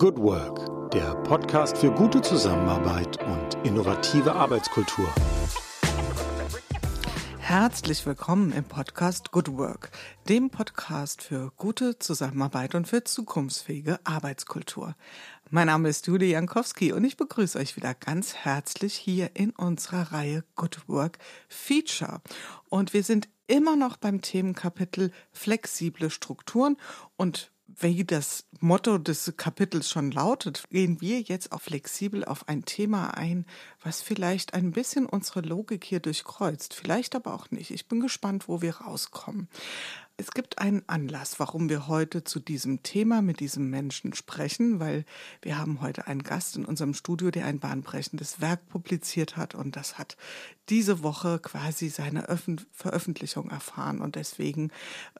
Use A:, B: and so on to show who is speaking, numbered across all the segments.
A: Good Work, der Podcast für gute Zusammenarbeit und innovative Arbeitskultur.
B: Herzlich willkommen im Podcast Good Work, dem Podcast für gute Zusammenarbeit und für zukunftsfähige Arbeitskultur. Mein Name ist Julie Jankowski und ich begrüße euch wieder ganz herzlich hier in unserer Reihe Good Work Feature. Und wir sind immer noch beim Themenkapitel flexible Strukturen und wie das Motto des Kapitels schon lautet, gehen wir jetzt auch flexibel auf ein Thema ein, was vielleicht ein bisschen unsere Logik hier durchkreuzt, vielleicht aber auch nicht. Ich bin gespannt, wo wir rauskommen. Es gibt einen Anlass, warum wir heute zu diesem Thema mit diesem Menschen sprechen, weil wir haben heute einen Gast in unserem Studio, der ein bahnbrechendes Werk publiziert hat und das hat diese Woche quasi seine Öffn Veröffentlichung erfahren und deswegen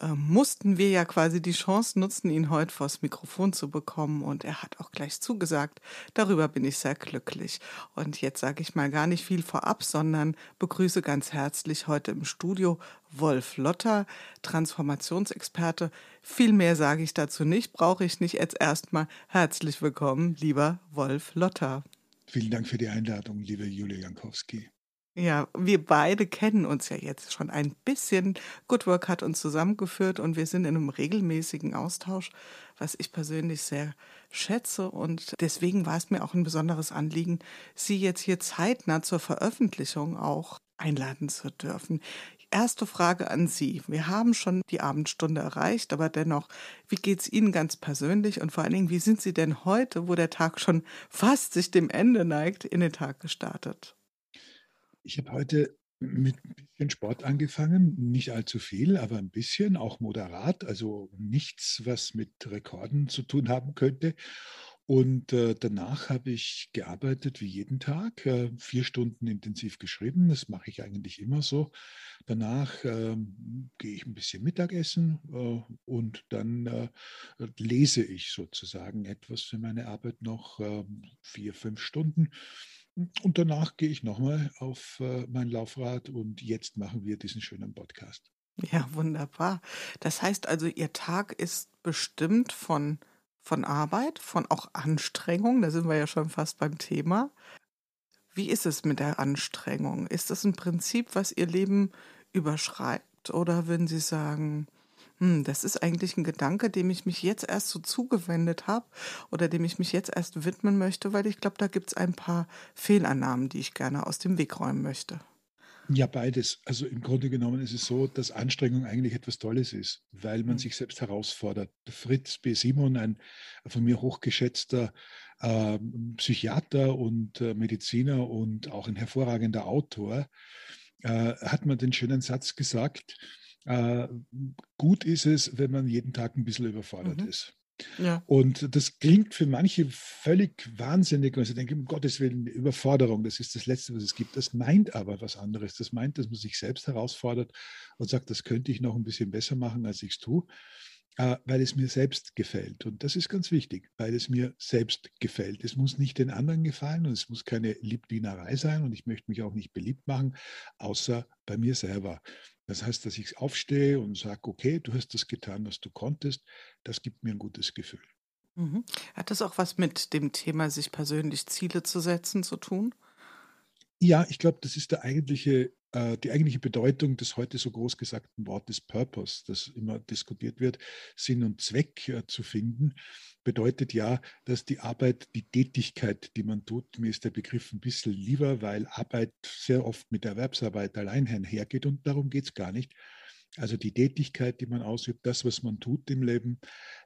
B: äh, mussten wir ja quasi die Chance nutzen, ihn heute vors Mikrofon zu bekommen und er hat auch gleich zugesagt. Darüber bin ich sehr glücklich. Und jetzt sage ich mal gar nicht viel vorab, sondern begrüße ganz herzlich heute im Studio Wolf Lotter, Transformationsexperte. Viel mehr sage ich dazu nicht, brauche ich nicht. Jetzt erstmal herzlich willkommen, lieber Wolf Lotter.
C: Vielen Dank für die Einladung, liebe Julia Jankowski.
B: Ja, wir beide kennen uns ja jetzt schon ein bisschen. Good Work hat uns zusammengeführt und wir sind in einem regelmäßigen Austausch, was ich persönlich sehr schätze. Und deswegen war es mir auch ein besonderes Anliegen, Sie jetzt hier zeitnah zur Veröffentlichung auch einladen zu dürfen. Erste Frage an Sie. Wir haben schon die Abendstunde erreicht, aber dennoch, wie geht es Ihnen ganz persönlich und vor allen Dingen, wie sind Sie denn heute, wo der Tag schon fast sich dem Ende neigt, in den Tag gestartet?
C: Ich habe heute mit ein bisschen Sport angefangen, nicht allzu viel, aber ein bisschen, auch moderat, also nichts, was mit Rekorden zu tun haben könnte. Und äh, danach habe ich gearbeitet wie jeden Tag, äh, vier Stunden intensiv geschrieben. Das mache ich eigentlich immer so. Danach äh, gehe ich ein bisschen Mittagessen äh, und dann äh, lese ich sozusagen etwas für meine Arbeit noch ähm, vier, fünf Stunden. Und danach gehe ich nochmal auf äh, mein Laufrad und jetzt machen wir diesen schönen Podcast.
B: Ja, wunderbar. Das heißt also, Ihr Tag ist bestimmt von von Arbeit, von auch Anstrengung, da sind wir ja schon fast beim Thema. Wie ist es mit der Anstrengung? Ist das ein Prinzip, was Ihr Leben überschreibt? Oder würden Sie sagen, hm, das ist eigentlich ein Gedanke, dem ich mich jetzt erst so zugewendet habe oder dem ich mich jetzt erst widmen möchte, weil ich glaube, da gibt es ein paar Fehlannahmen, die ich gerne aus dem Weg räumen möchte.
C: Ja, beides. Also im Grunde genommen ist es so, dass Anstrengung eigentlich etwas Tolles ist, weil man mhm. sich selbst herausfordert. Fritz B. Simon, ein von mir hochgeschätzter äh, Psychiater und äh, Mediziner und auch ein hervorragender Autor, äh, hat mir den schönen Satz gesagt, äh, gut ist es, wenn man jeden Tag ein bisschen überfordert mhm. ist. Ja. Und das klingt für manche völlig wahnsinnig, wenn sie denken, um Gottes Willen, Überforderung, das ist das Letzte, was es gibt. Das meint aber was anderes. Das meint, dass man sich selbst herausfordert und sagt, das könnte ich noch ein bisschen besser machen, als ich es tue, weil es mir selbst gefällt. Und das ist ganz wichtig, weil es mir selbst gefällt. Es muss nicht den anderen gefallen und es muss keine Liebdienerei sein und ich möchte mich auch nicht beliebt machen, außer bei mir selber. Das heißt, dass ich aufstehe und sage, okay, du hast das getan, was du konntest. Das gibt mir ein gutes Gefühl.
B: Mhm. Hat das auch was mit dem Thema, sich persönlich Ziele zu setzen, zu tun?
C: Ja, ich glaube, das ist der eigentliche, äh, die eigentliche Bedeutung des heute so groß gesagten Wortes Purpose, das immer diskutiert wird, Sinn und Zweck äh, zu finden bedeutet ja, dass die Arbeit, die Tätigkeit, die man tut, mir ist der Begriff ein bisschen lieber, weil Arbeit sehr oft mit Erwerbsarbeit allein einhergeht und darum geht es gar nicht. Also die Tätigkeit, die man ausübt, das, was man tut im Leben,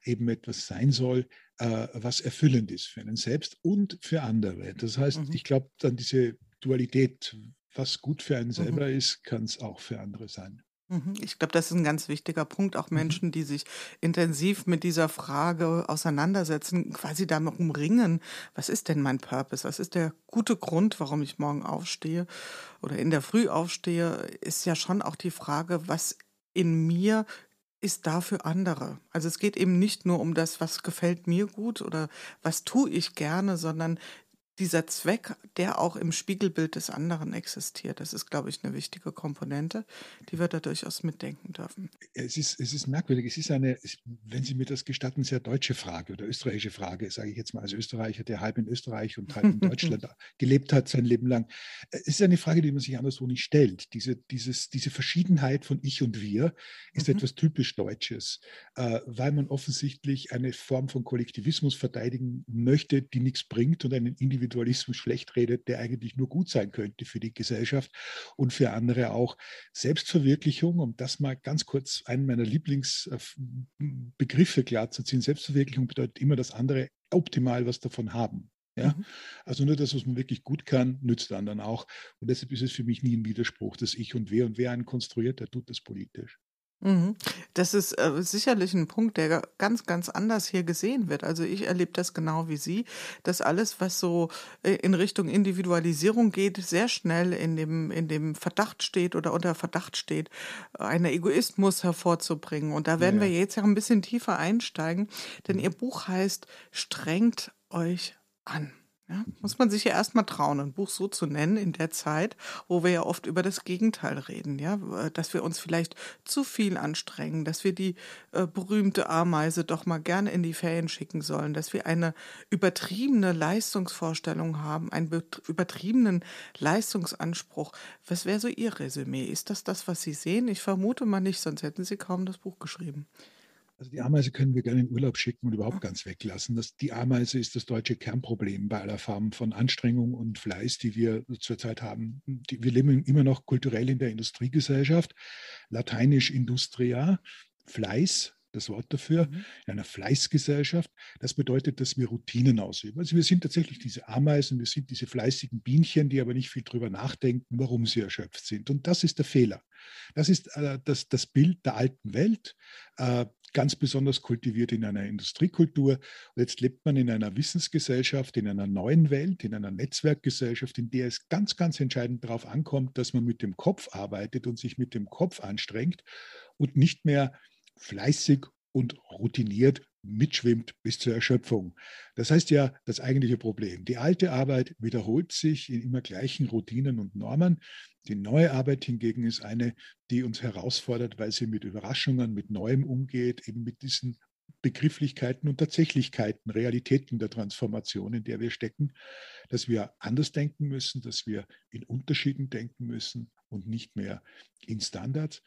C: eben etwas sein soll, äh, was erfüllend ist für einen selbst und für andere. Das heißt, mhm. ich glaube, dann diese Dualität, was gut für einen mhm. selber mhm. ist, kann es auch für andere sein.
B: Mhm. Ich glaube, das ist ein ganz wichtiger Punkt. Auch mhm. Menschen, die sich intensiv mit dieser Frage auseinandersetzen, quasi darum ringen, was ist denn mein Purpose? Was ist der gute Grund, warum ich morgen aufstehe oder in der Früh aufstehe? Ist ja schon auch die Frage, was in mir ist da für andere. Also es geht eben nicht nur um das, was gefällt mir gut oder was tue ich gerne, sondern dieser Zweck, der auch im Spiegelbild des anderen existiert. Das ist, glaube ich, eine wichtige Komponente, die wir da durchaus mitdenken dürfen.
C: Es ist, es ist merkwürdig. Es ist eine, wenn Sie mir das gestatten, sehr deutsche Frage oder österreichische Frage, sage ich jetzt mal als Österreicher, der halb in Österreich und halb in Deutschland gelebt hat sein Leben lang. Es ist eine Frage, die man sich anderswo nicht stellt. Diese, dieses, diese Verschiedenheit von Ich und Wir ist mhm. etwas typisch Deutsches, äh, weil man offensichtlich eine Form von Kollektivismus verteidigen möchte, die nichts bringt und einen Individualismus Individualismus schlecht redet, der eigentlich nur gut sein könnte für die Gesellschaft und für andere auch. Selbstverwirklichung, um das mal ganz kurz einen meiner Lieblingsbegriffe klarzuziehen, Selbstverwirklichung bedeutet immer, dass andere optimal was davon haben. Ja? Mhm. Also nur das, was man wirklich gut kann, nützt anderen auch. Und deshalb ist es für mich nie ein Widerspruch, dass ich und wer und wer einen konstruiert, der tut das politisch.
B: Mhm. Das ist äh, sicherlich ein Punkt, der ganz, ganz anders hier gesehen wird. Also ich erlebe das genau wie Sie, dass alles, was so äh, in Richtung Individualisierung geht, sehr schnell in dem, in dem Verdacht steht oder unter Verdacht steht, einen Egoismus hervorzubringen. Und da werden ja, ja. wir jetzt ja ein bisschen tiefer einsteigen, denn Ihr Buch heißt Strengt euch an. Ja, muss man sich ja erstmal trauen, ein Buch so zu nennen in der Zeit, wo wir ja oft über das Gegenteil reden, ja, dass wir uns vielleicht zu viel anstrengen, dass wir die äh, berühmte Ameise doch mal gerne in die Ferien schicken sollen, dass wir eine übertriebene Leistungsvorstellung haben, einen übertriebenen Leistungsanspruch. Was wäre so Ihr Resümee? Ist das das, was Sie sehen? Ich vermute mal nicht, sonst hätten Sie kaum das Buch geschrieben.
C: Also die Ameise können wir gerne in Urlaub schicken und überhaupt ganz weglassen. Das, die Ameise ist das deutsche Kernproblem bei aller Form von Anstrengung und Fleiß, die wir zurzeit haben. Die, wir leben immer noch kulturell in der Industriegesellschaft, lateinisch Industria, Fleiß, das Wort dafür, mhm. in einer Fleißgesellschaft. Das bedeutet, dass wir Routinen ausüben. Also wir sind tatsächlich diese Ameisen, wir sind diese fleißigen Bienchen, die aber nicht viel drüber nachdenken, warum sie erschöpft sind. Und das ist der Fehler. Das ist äh, das, das Bild der alten Welt. Äh, ganz besonders kultiviert in einer Industriekultur. Und jetzt lebt man in einer Wissensgesellschaft, in einer neuen Welt, in einer Netzwerkgesellschaft, in der es ganz, ganz entscheidend darauf ankommt, dass man mit dem Kopf arbeitet und sich mit dem Kopf anstrengt und nicht mehr fleißig und routiniert mitschwimmt bis zur Erschöpfung. Das heißt ja, das eigentliche Problem. Die alte Arbeit wiederholt sich in immer gleichen Routinen und Normen. Die neue Arbeit hingegen ist eine, die uns herausfordert, weil sie mit Überraschungen, mit Neuem umgeht, eben mit diesen Begrifflichkeiten und Tatsächlichkeiten, Realitäten der Transformation, in der wir stecken, dass wir anders denken müssen, dass wir in Unterschieden denken müssen und nicht mehr in Standards.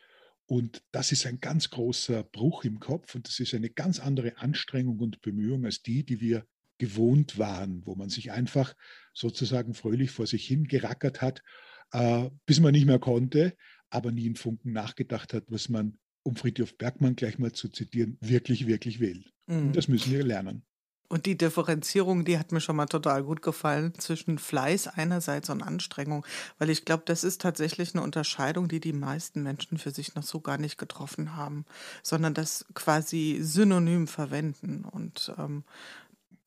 C: Und das ist ein ganz großer Bruch im Kopf und das ist eine ganz andere Anstrengung und Bemühung als die, die wir gewohnt waren, wo man sich einfach sozusagen fröhlich vor sich hin gerackert hat, äh, bis man nicht mehr konnte, aber nie in Funken nachgedacht hat, was man, um Friedhof Bergmann gleich mal zu zitieren, wirklich, wirklich will. Mhm. Und das müssen wir lernen.
B: Und die Differenzierung, die hat mir schon mal total gut gefallen zwischen Fleiß einerseits und Anstrengung, weil ich glaube, das ist tatsächlich eine Unterscheidung, die die meisten Menschen für sich noch so gar nicht getroffen haben, sondern das quasi synonym verwenden. Und ähm,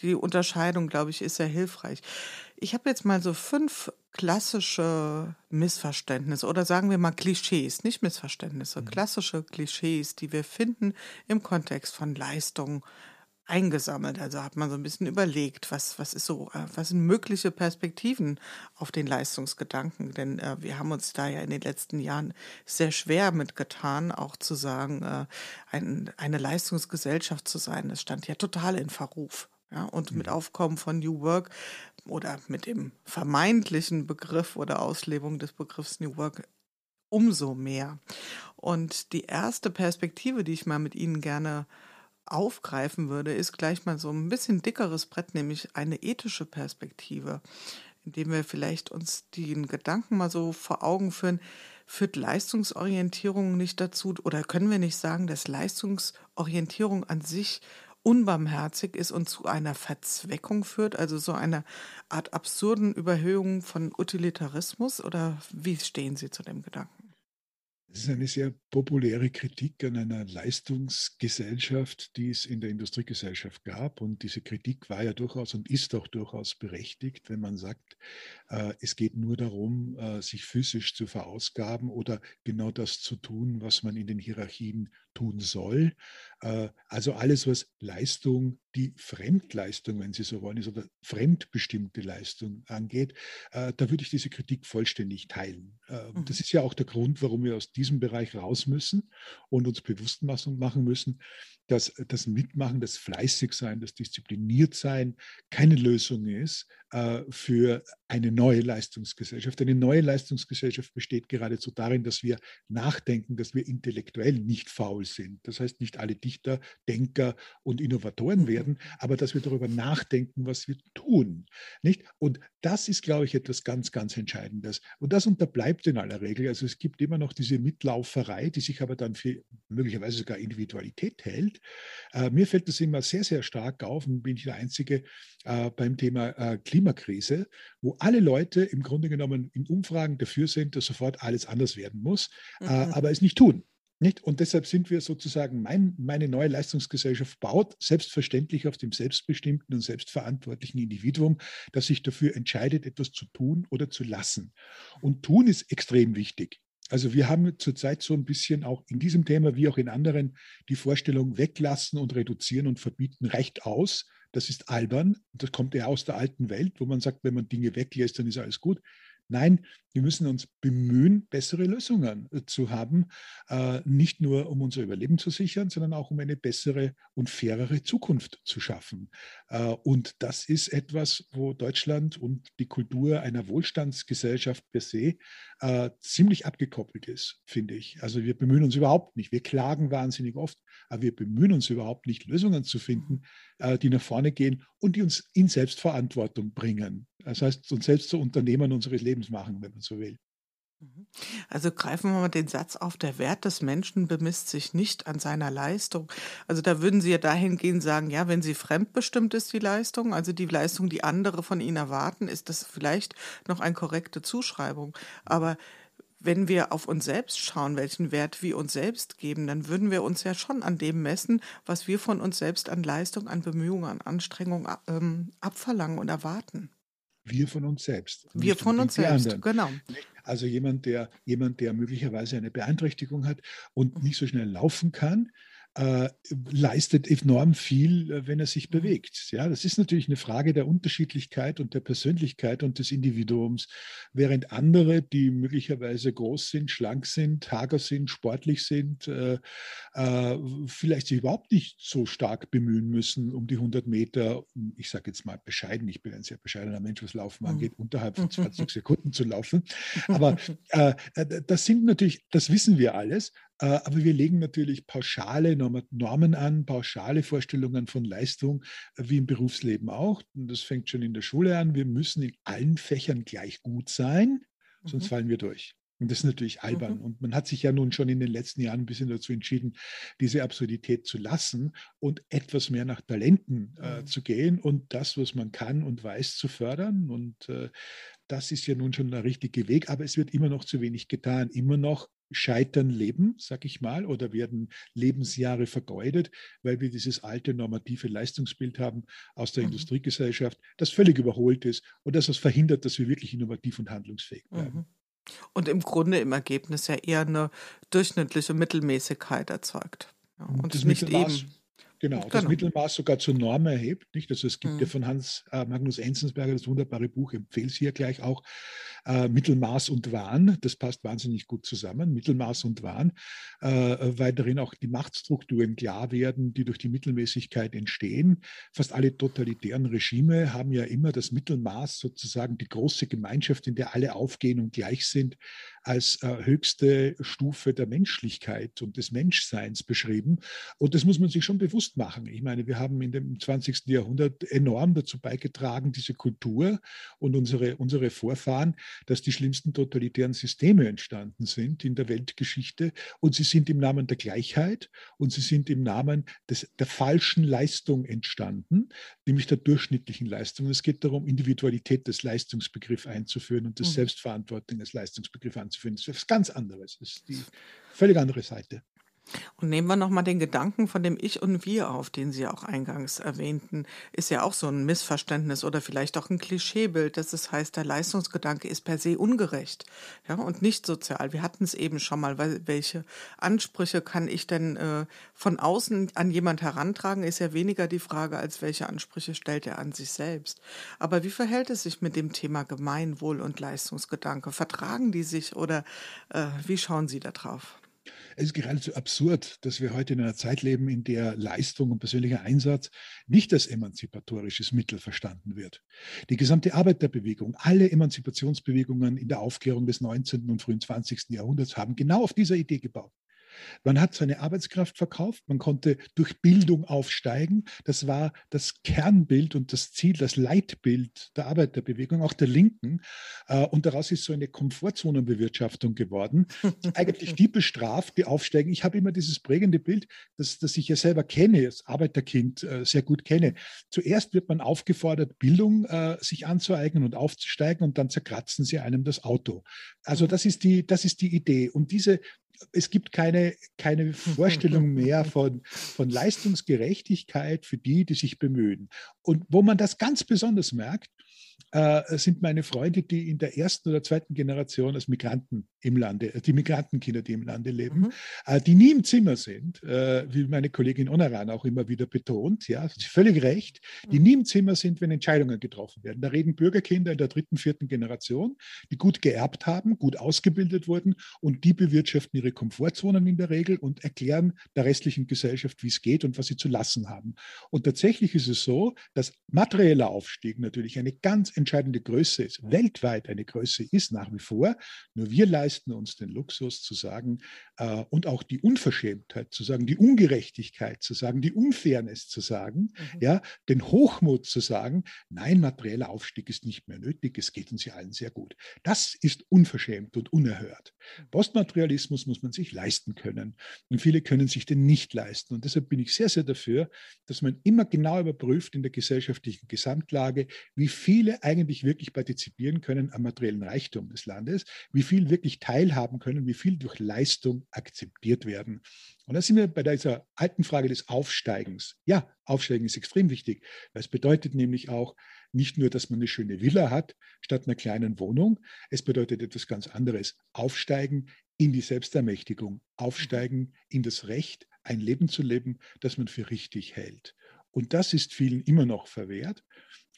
B: die Unterscheidung, glaube ich, ist sehr hilfreich. Ich habe jetzt mal so fünf klassische Missverständnisse oder sagen wir mal Klischees, nicht Missverständnisse, mhm. klassische Klischees, die wir finden im Kontext von Leistung, eingesammelt. Also hat man so ein bisschen überlegt, was, was ist so, äh, was sind mögliche Perspektiven auf den Leistungsgedanken? Denn äh, wir haben uns da ja in den letzten Jahren sehr schwer mitgetan, auch zu sagen, äh, ein, eine Leistungsgesellschaft zu sein. Das stand ja total in Verruf. Ja, und mit mhm. Aufkommen von New Work oder mit dem vermeintlichen Begriff oder Auslebung des Begriffs New Work umso mehr. Und die erste Perspektive, die ich mal mit Ihnen gerne aufgreifen würde, ist gleich mal so ein bisschen dickeres Brett, nämlich eine ethische Perspektive, indem wir vielleicht uns den Gedanken mal so vor Augen führen, führt Leistungsorientierung nicht dazu oder können wir nicht sagen, dass Leistungsorientierung an sich unbarmherzig ist und zu einer Verzweckung führt, also so einer Art absurden Überhöhung von Utilitarismus? Oder wie stehen Sie zu dem Gedanken?
C: Es ist eine sehr populäre Kritik an einer Leistungsgesellschaft, die es in der Industriegesellschaft gab. Und diese Kritik war ja durchaus und ist auch durchaus berechtigt, wenn man sagt, äh, es geht nur darum, äh, sich physisch zu verausgaben oder genau das zu tun, was man in den Hierarchien tun soll. Äh, also alles, was Leistung, die Fremdleistung, wenn Sie so wollen, ist oder fremdbestimmte Leistung angeht, äh, da würde ich diese Kritik vollständig teilen. Äh, mhm. Das ist ja auch der Grund, warum wir aus diesem Bereich raus müssen und uns bewusst machen müssen, dass das Mitmachen, das Fleißigsein, das Diszipliniertsein keine Lösung ist für eine neue Leistungsgesellschaft. Eine neue Leistungsgesellschaft besteht geradezu darin, dass wir nachdenken, dass wir intellektuell nicht faul sind. Das heißt, nicht alle Dichter, Denker und Innovatoren werden, aber dass wir darüber nachdenken, was wir tun. Nicht? Und das ist, glaube ich, etwas ganz, ganz Entscheidendes. Und das unterbleibt in aller Regel. Also es gibt immer noch diese Mitlauferei, die sich aber dann für möglicherweise sogar Individualität hält. Äh, mir fällt das immer sehr, sehr stark auf und bin ich der Einzige äh, beim Thema äh, Klimakrise, wo alle Leute im Grunde genommen in Umfragen dafür sind, dass sofort alles anders werden muss, äh, mhm. aber es nicht tun. Nicht? Und deshalb sind wir sozusagen, mein, meine neue Leistungsgesellschaft baut selbstverständlich auf dem selbstbestimmten und selbstverantwortlichen Individuum, das sich dafür entscheidet, etwas zu tun oder zu lassen. Und tun ist extrem wichtig. Also wir haben zurzeit so ein bisschen auch in diesem Thema wie auch in anderen die Vorstellung, weglassen und reduzieren und verbieten reicht aus. Das ist albern. Das kommt eher aus der alten Welt, wo man sagt, wenn man Dinge weglässt, dann ist alles gut. Nein, wir müssen uns bemühen, bessere Lösungen äh, zu haben, äh, nicht nur um unser Überleben zu sichern, sondern auch um eine bessere und fairere Zukunft zu schaffen. Äh, und das ist etwas, wo Deutschland und die Kultur einer Wohlstandsgesellschaft per se ziemlich abgekoppelt ist, finde ich. Also wir bemühen uns überhaupt nicht. Wir klagen wahnsinnig oft, aber wir bemühen uns überhaupt nicht, Lösungen zu finden, die nach vorne gehen und die uns in Selbstverantwortung bringen. Das heißt, uns selbst zu Unternehmern unseres Lebens machen, wenn man so will.
B: Mhm. Also greifen wir mal den Satz auf, der Wert des Menschen bemisst sich nicht an seiner Leistung. Also da würden Sie ja dahingehend sagen, ja, wenn sie fremdbestimmt ist, die Leistung, also die Leistung, die andere von Ihnen erwarten, ist das vielleicht noch eine korrekte Zuschreibung. Aber wenn wir auf uns selbst schauen, welchen Wert wir uns selbst geben, dann würden wir uns ja schon an dem messen, was wir von uns selbst an Leistung, an Bemühungen, an Anstrengung ähm, abverlangen und erwarten.
C: Wir von uns selbst.
B: Wir von uns selbst,
C: anderen. genau. Also jemand, der, jemand, der möglicherweise eine Beeinträchtigung hat und mhm. nicht so schnell laufen kann, äh, leistet enorm viel, äh, wenn er sich mhm. bewegt. Ja, das ist natürlich eine Frage der Unterschiedlichkeit und der Persönlichkeit und des Individuums, während andere, die möglicherweise groß sind, schlank sind, hager sind, sportlich sind, äh, äh, vielleicht sich überhaupt nicht so stark bemühen müssen, um die 100 Meter, ich sage jetzt mal bescheiden, ich bin ein sehr bescheidener Mensch, was Laufen mhm. angeht, unterhalb von 20 Sekunden zu laufen. Aber äh, äh, das sind natürlich, das wissen wir alles, aber wir legen natürlich pauschale Normen an, pauschale Vorstellungen von Leistung, äh, wie im Berufsleben auch. Und das fängt schon in der Schule an. Wir müssen in allen Fächern gleich gut sein, sonst mhm. fallen wir durch. Und das ist natürlich albern. Mhm. Und man hat sich ja nun schon in den letzten Jahren ein bisschen dazu entschieden, diese Absurdität zu lassen und etwas mehr nach Talenten äh, mhm. zu gehen und das, was man kann und weiß, zu fördern. Und äh, das ist ja nun schon der richtige Weg, aber es wird immer noch zu wenig getan. Immer noch scheitern Leben, sag ich mal, oder werden Lebensjahre vergeudet, weil wir dieses alte normative Leistungsbild haben aus der mhm. Industriegesellschaft, das völlig überholt ist und das was verhindert, dass wir wirklich innovativ und handlungsfähig bleiben. Mhm.
B: Und im Grunde im Ergebnis ja eher eine durchschnittliche Mittelmäßigkeit erzeugt. Ja, und das nicht eben
C: Genau, das genau. Mittelmaß sogar zur Norm erhebt. Nicht? Also es gibt mhm. ja von Hans äh, Magnus Enzensberger das wunderbare Buch, empfehle es hier gleich auch, äh, Mittelmaß und Wahn. Das passt wahnsinnig gut zusammen, Mittelmaß und Wahn, äh, weil darin auch die Machtstrukturen klar werden, die durch die Mittelmäßigkeit entstehen. Fast alle totalitären Regime haben ja immer das Mittelmaß, sozusagen die große Gemeinschaft, in der alle aufgehen und gleich sind, als äh, höchste Stufe der Menschlichkeit und des Menschseins beschrieben. Und das muss man sich schon bewusst machen. Ich meine, wir haben in dem 20. Jahrhundert enorm dazu beigetragen, diese Kultur und unsere, unsere Vorfahren, dass die schlimmsten totalitären Systeme entstanden sind in der Weltgeschichte. Und sie sind im Namen der Gleichheit und sie sind im Namen des, der falschen Leistung entstanden, nämlich der durchschnittlichen Leistung. es geht darum, Individualität des Leistungsbegriffs einzuführen und das mhm. Selbstverantwortung als Leistungsbegriff anzuführen. Das ist etwas ganz anderes. Das ist die völlig andere Seite.
B: Und nehmen wir nochmal den Gedanken von dem Ich und Wir auf, den Sie auch eingangs erwähnten. Ist ja auch so ein Missverständnis oder vielleicht auch ein Klischeebild, dass es heißt, der Leistungsgedanke ist per se ungerecht ja, und nicht sozial. Wir hatten es eben schon mal, weil welche Ansprüche kann ich denn äh, von außen an jemand herantragen, ist ja weniger die Frage, als welche Ansprüche stellt er an sich selbst. Aber wie verhält es sich mit dem Thema Gemeinwohl und Leistungsgedanke? Vertragen die sich oder äh, wie schauen Sie da drauf?
C: Es ist geradezu absurd, dass wir heute in einer Zeit leben, in der Leistung und persönlicher Einsatz nicht als emanzipatorisches Mittel verstanden wird. Die gesamte Arbeiterbewegung, alle Emanzipationsbewegungen in der Aufklärung des 19. und frühen 20. Jahrhunderts haben genau auf dieser Idee gebaut. Man hat seine Arbeitskraft verkauft, man konnte durch Bildung aufsteigen. Das war das Kernbild und das Ziel, das Leitbild der Arbeiterbewegung, auch der Linken. Äh, und daraus ist so eine Komfortzonenbewirtschaftung geworden. Eigentlich die bestraft, die aufsteigen. Ich habe immer dieses prägende Bild, das, das ich ja selber kenne, als Arbeiterkind äh, sehr gut kenne. Zuerst wird man aufgefordert, Bildung äh, sich anzueignen und aufzusteigen und dann zerkratzen sie einem das Auto. Also das ist die, das ist die Idee. Und diese es gibt keine, keine Vorstellung mehr von, von Leistungsgerechtigkeit für die, die sich bemühen. Und wo man das ganz besonders merkt, äh, sind meine Freunde, die in der ersten oder zweiten Generation als Migranten im Lande, äh, die Migrantenkinder, die im Lande leben, mhm. äh, die nie im Zimmer sind, äh, wie meine Kollegin Onaran auch immer wieder betont, ja, völlig recht, die mhm. nie im Zimmer sind, wenn Entscheidungen getroffen werden. Da reden Bürgerkinder in der dritten, vierten Generation, die gut geerbt haben, gut ausgebildet wurden und die bewirtschaften ihre Komfortzonen in der Regel und erklären der restlichen Gesellschaft, wie es geht und was sie zu lassen haben. Und tatsächlich ist es so, dass materieller Aufstieg natürlich eine ganz entscheidende Größe ist, weltweit eine Größe ist nach wie vor. Nur wir leisten uns den Luxus zu sagen äh, und auch die Unverschämtheit zu sagen, die Ungerechtigkeit zu sagen, die Unfairness zu sagen, mhm. ja, den Hochmut zu sagen, nein, materieller Aufstieg ist nicht mehr nötig, es geht uns ja allen sehr gut. Das ist unverschämt und unerhört. Mhm. Postmaterialismus muss man sich leisten können und viele können sich den nicht leisten. Und deshalb bin ich sehr, sehr dafür, dass man immer genau überprüft in der gesellschaftlichen Gesamtlage, wie viele eigentlich wirklich partizipieren können am materiellen Reichtum des Landes, wie viel wirklich teilhaben können, wie viel durch Leistung akzeptiert werden. Und da sind wir bei dieser alten Frage des Aufsteigens. Ja, Aufsteigen ist extrem wichtig. Es bedeutet nämlich auch nicht nur, dass man eine schöne Villa hat statt einer kleinen Wohnung. Es bedeutet etwas ganz anderes. Aufsteigen in die Selbstermächtigung, aufsteigen in das Recht, ein Leben zu leben, das man für richtig hält. Und das ist vielen immer noch verwehrt.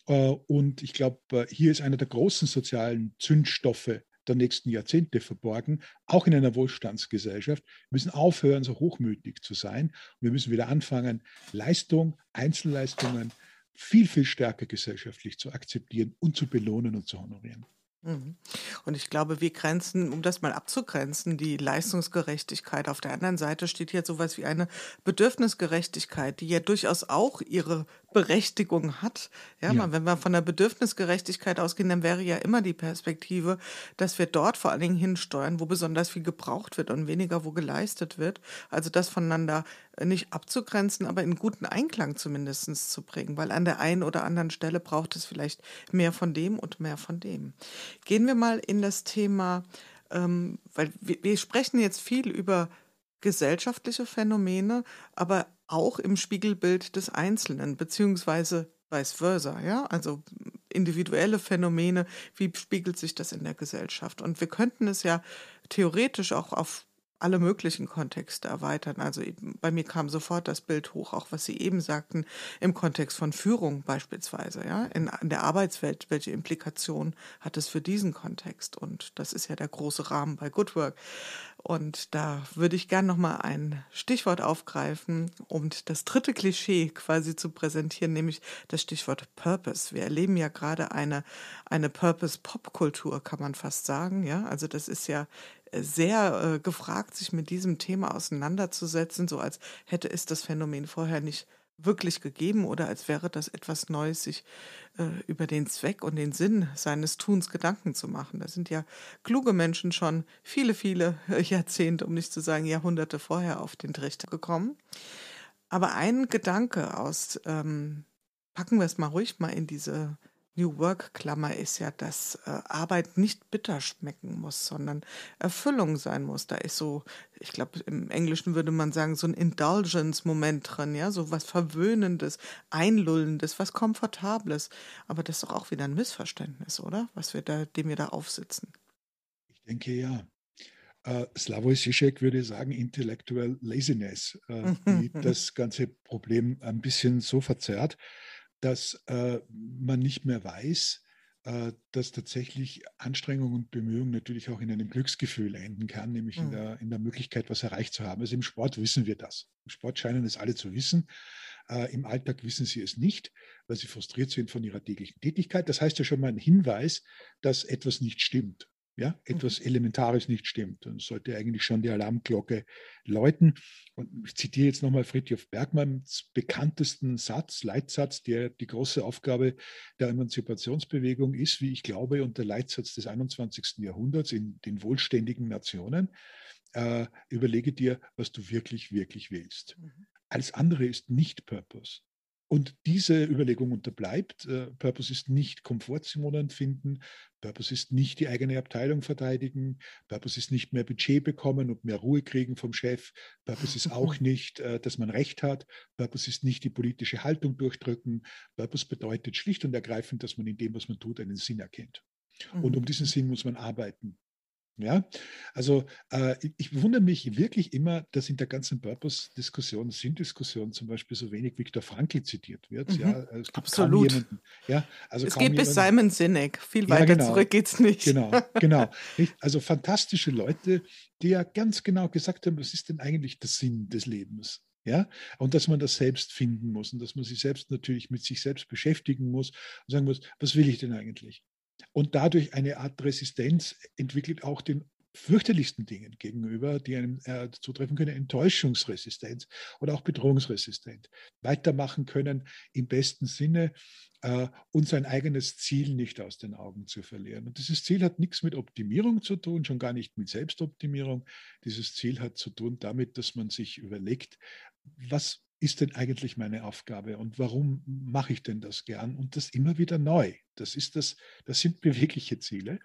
C: Äh, und ich glaube, äh, hier ist einer der großen sozialen Zündstoffe der nächsten Jahrzehnte verborgen, auch in einer Wohlstandsgesellschaft. Wir müssen aufhören, so hochmütig zu sein. wir müssen wieder anfangen, Leistung, Einzelleistungen viel, viel stärker gesellschaftlich zu akzeptieren und zu belohnen und zu honorieren.
B: Mhm. Und ich glaube, wir grenzen, um das mal abzugrenzen, die Leistungsgerechtigkeit. Auf der anderen Seite steht hier sowas wie eine Bedürfnisgerechtigkeit, die ja durchaus auch ihre Berechtigung hat. Ja, ja. wenn wir von der Bedürfnisgerechtigkeit ausgehen, dann wäre ja immer die Perspektive, dass wir dort vor allen Dingen hinsteuern, wo besonders viel gebraucht wird und weniger, wo geleistet wird. Also das voneinander nicht abzugrenzen, aber in guten Einklang zumindest zu bringen, weil an der einen oder anderen Stelle braucht es vielleicht mehr von dem und mehr von dem. Gehen wir mal in das Thema, ähm, weil wir, wir sprechen jetzt viel über gesellschaftliche Phänomene, aber auch im Spiegelbild des Einzelnen, beziehungsweise vice versa, ja, also individuelle Phänomene, wie spiegelt sich das in der Gesellschaft? Und wir könnten es ja theoretisch auch auf alle möglichen Kontexte erweitern. Also bei mir kam sofort das Bild hoch, auch was Sie eben sagten, im Kontext von Führung beispielsweise, ja, in, in der Arbeitswelt. Welche Implikation hat es für diesen Kontext? Und das ist ja der große Rahmen bei Good Work. Und da würde ich gerne nochmal ein Stichwort aufgreifen, um das dritte Klischee quasi zu präsentieren, nämlich das Stichwort Purpose. Wir erleben ja gerade eine, eine Purpose-Pop-Kultur, kann man fast sagen. Ja, also das ist ja sehr äh, gefragt, sich mit diesem Thema auseinanderzusetzen, so als hätte es das Phänomen vorher nicht wirklich gegeben oder als wäre das etwas Neues, sich äh, über den Zweck und den Sinn seines Tuns Gedanken zu machen. Da sind ja kluge Menschen schon viele, viele Jahrzehnte, um nicht zu sagen Jahrhunderte vorher auf den Trichter gekommen. Aber ein Gedanke aus, ähm, packen wir es mal ruhig mal in diese New Work-Klammer ist ja, dass äh, Arbeit nicht bitter schmecken muss, sondern Erfüllung sein muss. Da ist so, ich glaube, im Englischen würde man sagen, so ein Indulgence-Moment drin, ja, so was Verwöhnendes, Einlullendes, was Komfortables. Aber das ist doch auch wieder ein Missverständnis, oder? Was wir da, dem wir da aufsitzen.
C: Ich denke ja. Uh, Slavoj Žižek würde sagen, Intellectual Laziness, uh, die das ganze Problem ein bisschen so verzerrt, dass uh, man nicht mehr weiß, dass tatsächlich Anstrengung und Bemühung natürlich auch in einem Glücksgefühl enden kann, nämlich mhm. in, der, in der Möglichkeit, was erreicht zu haben. Also im Sport wissen wir das. Im Sport scheinen es alle zu wissen. Im Alltag wissen sie es nicht, weil sie frustriert sind von ihrer täglichen Tätigkeit. Das heißt ja schon mal ein Hinweis, dass etwas nicht stimmt ja, etwas mhm. Elementares nicht stimmt. Dann sollte eigentlich schon die Alarmglocke läuten. Und ich zitiere jetzt nochmal Friedrich Bergmanns bekanntesten Satz, Leitsatz, der die große Aufgabe der Emanzipationsbewegung ist, wie ich glaube, und der Leitsatz des 21. Jahrhunderts in den wohlständigen Nationen. Äh, überlege dir, was du wirklich, wirklich willst. Mhm. Alles andere ist nicht Purpose. Und diese Überlegung unterbleibt. Äh, Purpose ist nicht Komfortzonen finden. Purpose ist nicht die eigene Abteilung verteidigen. Purpose ist nicht mehr Budget bekommen und mehr Ruhe kriegen vom Chef. Purpose ist auch nicht, äh, dass man Recht hat. Purpose ist nicht die politische Haltung durchdrücken. Purpose bedeutet schlicht und ergreifend, dass man in dem, was man tut, einen Sinn erkennt. Und um diesen Sinn muss man arbeiten. Ja, also äh, ich wundere mich wirklich immer, dass in der ganzen Purpose-Diskussion, Sinn-Diskussion zum Beispiel so wenig Viktor Frankl zitiert wird. Mhm. Ja,
B: es Absolut. Jemanden,
C: ja,
B: also es geht bis Simon Sinek, viel weiter ja, genau, zurück geht es nicht.
C: Genau, genau. Also fantastische Leute, die ja ganz genau gesagt haben, was ist denn eigentlich der Sinn des Lebens? Ja, und dass man das selbst finden muss und dass man sich selbst natürlich mit sich selbst beschäftigen muss und sagen muss, was will ich denn eigentlich? Und dadurch eine Art Resistenz entwickelt auch den fürchterlichsten Dingen gegenüber, die einem äh, zutreffen können, Enttäuschungsresistenz oder auch Bedrohungsresistenz. Weitermachen können im besten Sinne äh, und sein eigenes Ziel nicht aus den Augen zu verlieren. Und dieses Ziel hat nichts mit Optimierung zu tun, schon gar nicht mit Selbstoptimierung. Dieses Ziel hat zu tun damit, dass man sich überlegt, was ist denn eigentlich meine Aufgabe und warum mache ich denn das gern und das immer wieder neu. Das ist das, das sind bewegliche Ziele,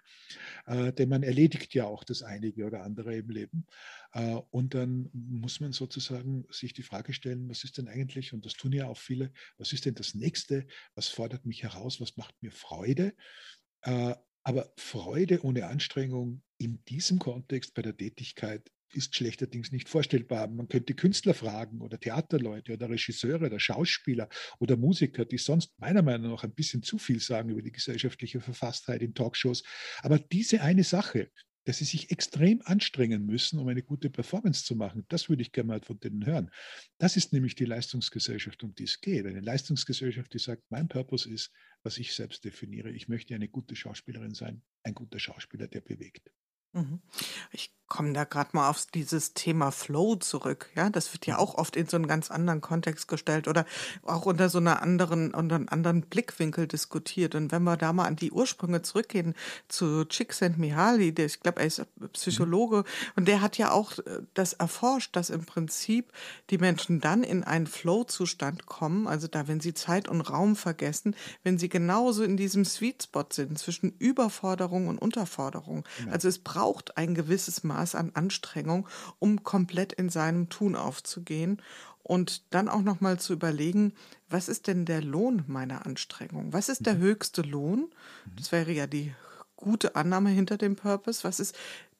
C: äh, denn man erledigt ja auch das einige oder andere im Leben. Äh, und dann muss man sozusagen sich die Frage stellen, was ist denn eigentlich, und das tun ja auch viele, was ist denn das nächste, was fordert mich heraus, was macht mir Freude? Äh, aber Freude ohne Anstrengung in diesem Kontext bei der Tätigkeit ist schlechterdings nicht vorstellbar. Man könnte Künstler fragen oder Theaterleute oder Regisseure oder Schauspieler oder Musiker, die sonst meiner Meinung nach ein bisschen zu viel sagen über die gesellschaftliche Verfasstheit in Talkshows. Aber diese eine Sache, dass sie sich extrem anstrengen müssen, um eine gute Performance zu machen. Das würde ich gerne mal von denen hören. Das ist nämlich die Leistungsgesellschaft, um die es geht. Eine Leistungsgesellschaft, die sagt, mein Purpose ist, was ich selbst definiere. Ich möchte eine gute Schauspielerin sein, ein guter Schauspieler, der bewegt.
B: Mhm. Ich komme da gerade mal auf dieses Thema Flow zurück. Ja, das wird ja mhm. auch oft in so einen ganz anderen Kontext gestellt oder auch unter so einer anderen, unter einem anderen Blickwinkel diskutiert. Und wenn wir da mal an die Ursprünge zurückgehen zu Csikszentmihalyi, der, ich glaube, er ist Psychologe und der hat ja auch äh, das erforscht, dass im Prinzip die Menschen dann in einen Flow-Zustand kommen, also da, wenn sie Zeit und Raum vergessen, wenn sie genauso in diesem Sweet Spot sind zwischen Überforderung und Unterforderung. Genau. Also es braucht ein gewisses Maß an Anstrengung, um komplett in seinem Tun aufzugehen und dann auch noch mal zu überlegen, was ist denn der Lohn meiner Anstrengung? Was ist der mhm. höchste Lohn? Mhm. Das wäre ja die gute Annahme hinter dem Purpose. Was ist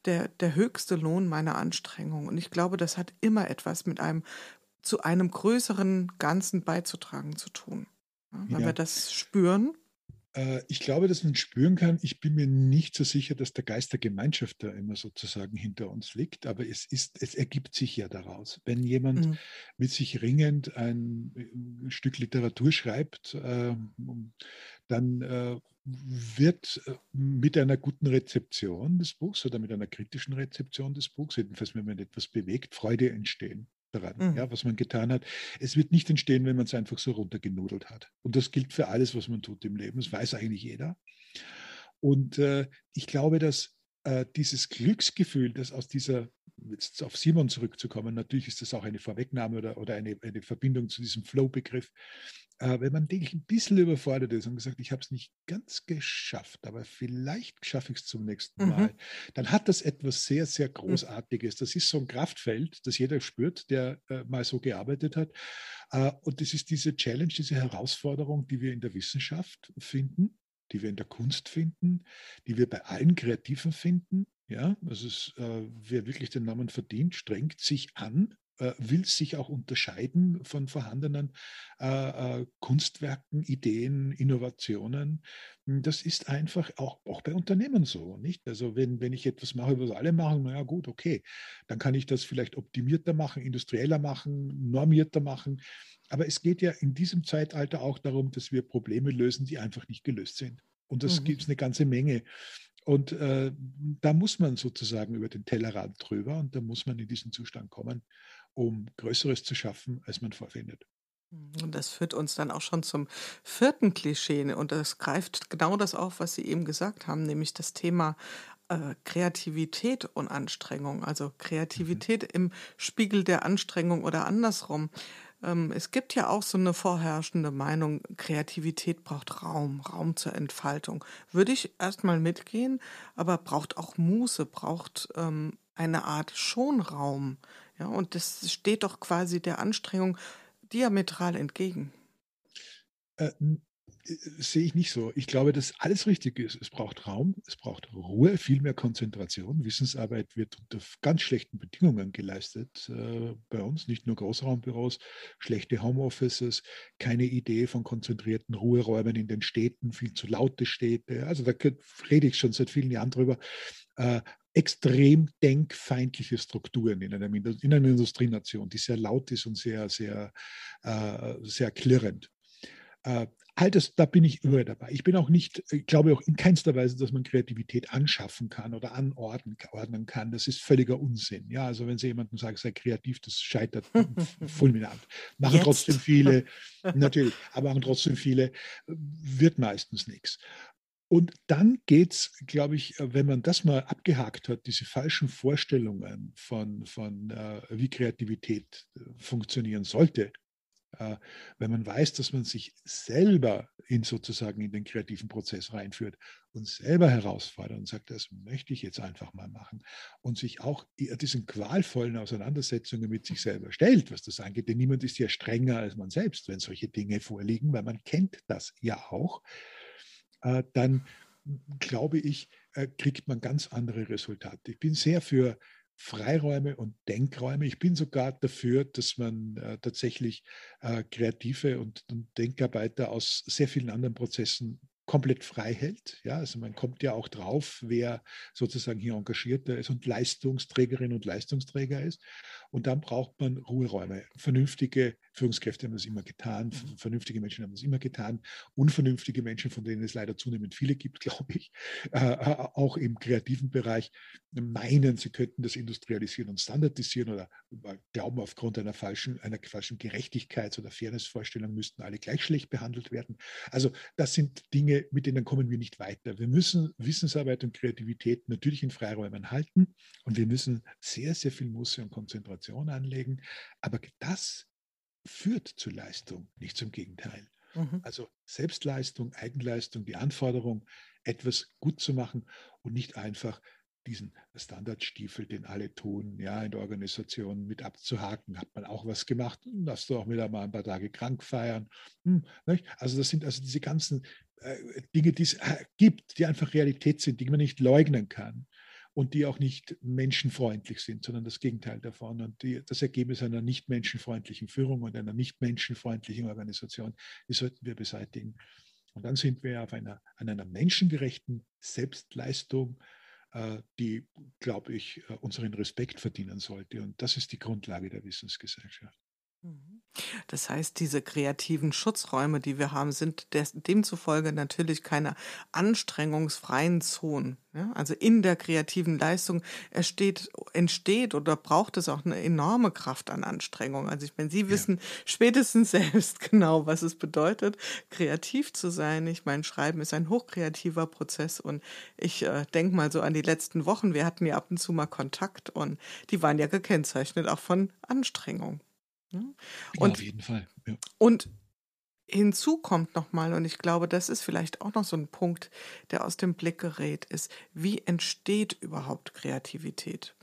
B: der, der höchste Lohn meiner Anstrengung? Und ich glaube, das hat immer etwas mit einem zu einem größeren Ganzen beizutragen zu tun. Ja, wenn ja. wir das spüren,
C: ich glaube, dass man spüren kann. Ich bin mir nicht so sicher, dass der Geist der Gemeinschaft da immer sozusagen hinter uns liegt, aber es ist, es ergibt sich ja daraus. Wenn jemand mhm. mit sich ringend ein, äh, Stück Literatur schreibt, äh, dann äh, wird äh, mit einer guten Rezeption des Buchs oder mit einer kritischen Rezeption des Buchs, jedenfalls wenn man etwas bewegt, Freude entstehen daran, mhm. ja, was man getan hat. Es wird nicht entstehen, wenn man es einfach so runtergenudelt hat. Und das gilt für alles, was man tut im Leben. Das weiß eigentlich jeder. Und äh, ich glaube, dass äh, dieses Glücksgefühl, das aus dieser, jetzt auf Simon zurückzukommen, natürlich ist das auch eine Vorwegnahme oder, oder eine, eine Verbindung zu diesem Flow-Begriff, äh, wenn man denke ein bisschen überfordert ist und gesagt, ich habe es nicht ganz geschafft, aber vielleicht schaffe ich es zum nächsten mhm. Mal, dann hat das etwas sehr, sehr mhm. Großartiges. Das ist so ein Kraftfeld, das jeder spürt, der äh, mal so gearbeitet hat. Äh, und das ist diese Challenge, diese Herausforderung, die wir in der Wissenschaft finden, die wir in der Kunst finden, die wir bei allen Kreativen finden. Ja, also es, äh, wer wirklich den Namen verdient, strengt sich an, äh, will sich auch unterscheiden von vorhandenen äh, äh, Kunstwerken, Ideen, Innovationen. Das ist einfach auch, auch bei Unternehmen so, nicht? Also wenn, wenn ich etwas mache, was alle machen, naja gut, okay, dann kann ich das vielleicht optimierter machen, industrieller machen, normierter machen. Aber es geht ja in diesem Zeitalter auch darum, dass wir Probleme lösen, die einfach nicht gelöst sind. Und das mhm. gibt es eine ganze Menge. Und äh, da muss man sozusagen über den Tellerrand drüber und da muss man in diesen Zustand kommen, um Größeres zu schaffen, als man vorfindet.
B: Und das führt uns dann auch schon zum vierten Klischee. Und das greift genau das auf, was Sie eben gesagt haben, nämlich das Thema äh, Kreativität und Anstrengung. Also Kreativität mhm. im Spiegel der Anstrengung oder andersrum. Ähm, es gibt ja auch so eine vorherrschende Meinung, Kreativität braucht Raum, Raum zur Entfaltung. Würde ich erstmal mitgehen, aber braucht auch Muße, braucht ähm, eine Art Schonraum. Ja, und das steht doch quasi der Anstrengung diametral entgegen.
C: Äh, äh, sehe ich nicht so. Ich glaube, dass alles richtig ist. Es braucht Raum, es braucht Ruhe, viel mehr Konzentration. Wissensarbeit wird unter ganz schlechten Bedingungen geleistet äh, bei uns, nicht nur Großraumbüros, schlechte Homeoffices, keine Idee von konzentrierten Ruheräumen in den Städten, viel zu laute Städte. Also da rede ich schon seit vielen Jahren drüber. Äh, extrem denkfeindliche Strukturen in, einem, in einer Industrienation, die sehr laut ist und sehr, sehr, äh, sehr klirrend. Äh, all das, da bin ich immer dabei. Ich bin auch nicht, ich glaube auch in keinster Weise, dass man Kreativität anschaffen kann oder anordnen ordnen kann. Das ist völliger Unsinn. Ja, also wenn Sie jemandem sagen, sei kreativ, das scheitert fulminant. Machen Jetzt. trotzdem viele, natürlich, aber machen trotzdem viele, wird meistens nichts. Und dann geht es, glaube ich, äh, wenn man das mal abgehakt hat, diese falschen Vorstellungen von, von äh, wie Kreativität äh, funktionieren sollte, äh, wenn man weiß, dass man sich selber in sozusagen in den kreativen Prozess reinführt und selber herausfordert und sagt, das möchte ich jetzt einfach mal machen und sich auch diesen qualvollen Auseinandersetzungen mit sich selber stellt, was das angeht. Denn niemand ist ja strenger als man selbst, wenn solche Dinge vorliegen, weil man kennt das ja auch. Äh, dann glaube ich, äh, kriegt man ganz andere Resultate. Ich bin sehr für Freiräume und Denkräume. Ich bin sogar dafür, dass man äh, tatsächlich Kreative und, und Denkarbeiter aus sehr vielen anderen Prozessen komplett frei hält. Ja, also man kommt ja auch drauf, wer sozusagen hier engagierter ist und Leistungsträgerin und Leistungsträger ist. Und dann braucht man Ruheräume. Vernünftige Führungskräfte haben das immer getan, mhm. vernünftige Menschen haben das immer getan, unvernünftige Menschen, von denen es leider zunehmend viele gibt, glaube ich, äh, äh, auch im kreativen Bereich, meinen, sie könnten das industrialisieren und standardisieren oder glauben, aufgrund einer falschen, einer falschen Gerechtigkeits- oder Fairnessvorstellung müssten alle gleich schlecht behandelt werden. Also das sind Dinge, mit denen kommen wir nicht weiter. Wir müssen Wissensarbeit und Kreativität natürlich in Freiräumen halten und wir müssen sehr, sehr viel Musse und Konzentration anlegen. Aber das führt zu Leistung, nicht zum Gegenteil. Mhm. Also Selbstleistung, Eigenleistung, die Anforderung, etwas gut zu machen und nicht einfach diesen Standardstiefel, den alle tun, ja, in der Organisation mit abzuhaken, hat man auch was gemacht, hm, darfst du auch wieder mal ein paar Tage krank feiern. Hm, also das sind also diese ganzen äh, Dinge, die es äh, gibt, die einfach Realität sind, die man nicht leugnen kann und die auch nicht menschenfreundlich sind, sondern das Gegenteil davon. Und die, das Ergebnis einer nicht menschenfreundlichen Führung und einer nicht menschenfreundlichen Organisation, die sollten wir beseitigen. Und dann sind wir auf einer, an einer menschengerechten Selbstleistung, äh, die, glaube ich, äh, unseren Respekt verdienen sollte. Und das ist die Grundlage der Wissensgesellschaft.
B: Mhm. Das heißt, diese kreativen Schutzräume, die wir haben, sind demzufolge natürlich keine anstrengungsfreien Zonen. Ja? Also in der kreativen Leistung entsteht, entsteht oder braucht es auch eine enorme Kraft an Anstrengung. Also ich meine, Sie wissen ja. spätestens selbst genau, was es bedeutet, kreativ zu sein. Ich meine, Schreiben ist ein hochkreativer Prozess und ich äh, denke mal so an die letzten Wochen. Wir hatten ja ab und zu mal Kontakt und die waren ja gekennzeichnet auch von Anstrengung.
C: Ne? Und, ja, auf jeden Fall. Ja.
B: Und Hinzu kommt nochmal, und ich glaube, das ist vielleicht auch noch so ein Punkt, der aus dem Blick gerät, ist, wie entsteht überhaupt Kreativität?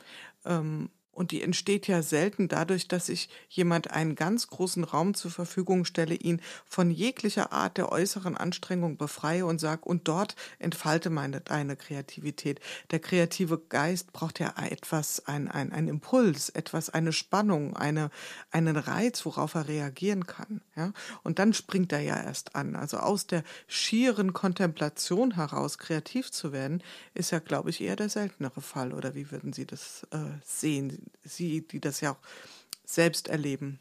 B: Ähm, und die entsteht ja selten dadurch, dass ich jemand einen ganz großen Raum zur Verfügung stelle, ihn von jeglicher Art der äußeren Anstrengung befreie und sage, und dort entfalte meine deine Kreativität. Der kreative Geist braucht ja etwas, ein, ein, ein Impuls, etwas, eine Spannung, eine, einen Reiz, worauf er reagieren kann. Ja? Und dann springt er ja erst an. Also aus der schieren Kontemplation heraus kreativ zu werden, ist ja, glaube ich, eher der seltenere Fall. Oder wie würden Sie das äh, sehen? Sie, die das ja auch selbst erleben?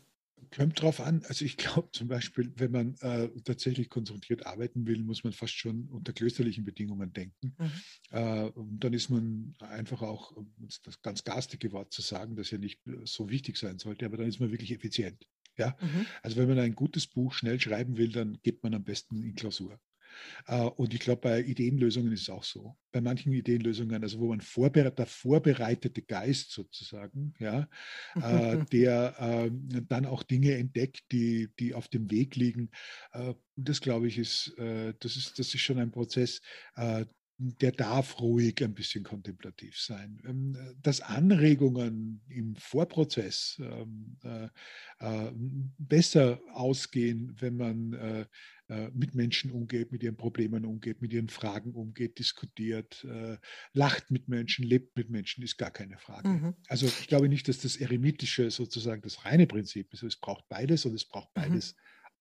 C: Kommt drauf an. Also ich glaube zum Beispiel, wenn man äh, tatsächlich konzentriert arbeiten will, muss man fast schon unter klösterlichen Bedingungen denken. Mhm. Äh, und dann ist man einfach auch, das ganz garstige Wort zu sagen, das ja nicht so wichtig sein sollte, aber dann ist man wirklich effizient. Ja? Mhm. Also wenn man ein gutes Buch schnell schreiben will, dann geht man am besten in Klausur. Äh, und ich glaube, bei Ideenlösungen ist es auch so. Bei manchen Ideenlösungen, also wo man vorbereit, der vorbereitete Geist sozusagen, ja, äh, der äh, dann auch Dinge entdeckt, die, die auf dem Weg liegen. Äh, das glaube ich, ist, das ist, das ist schon ein Prozess, der darf ruhig ein bisschen kontemplativ sein. Ähm, dass Anregungen im Vorprozess ähm, besser ausgehen, wenn man äh, mit Menschen umgeht, mit ihren Problemen umgeht, mit ihren Fragen umgeht, diskutiert, äh, lacht mit Menschen, lebt mit Menschen, ist gar keine Frage. Mhm. Also ich glaube nicht, dass das Eremitische sozusagen das reine Prinzip ist. Es braucht beides und es braucht mhm. beides mhm.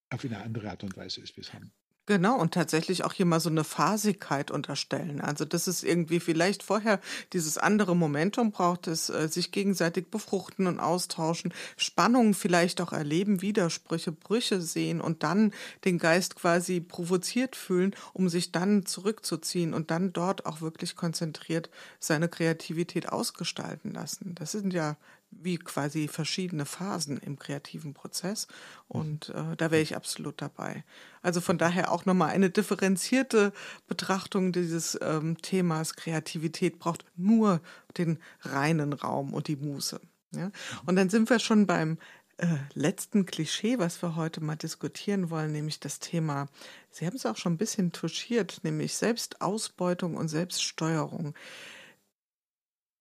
C: auf eine andere Art und Weise, als wir es haben.
B: Genau, und tatsächlich auch hier mal so eine Phasigkeit unterstellen. Also, dass es irgendwie vielleicht vorher dieses andere Momentum braucht, es äh, sich gegenseitig befruchten und austauschen, Spannungen vielleicht auch erleben, Widersprüche, Brüche sehen und dann den Geist quasi provoziert fühlen, um sich dann zurückzuziehen und dann dort auch wirklich konzentriert seine Kreativität ausgestalten lassen. Das sind ja wie quasi verschiedene Phasen im kreativen Prozess. Und äh, da wäre ich absolut dabei. Also von daher auch nochmal eine differenzierte Betrachtung dieses ähm, Themas. Kreativität braucht nur den reinen Raum und die Muße. Ja? Und dann sind wir schon beim äh, letzten Klischee, was wir heute mal diskutieren wollen, nämlich das Thema, Sie haben es auch schon ein bisschen touchiert, nämlich Selbstausbeutung und Selbststeuerung.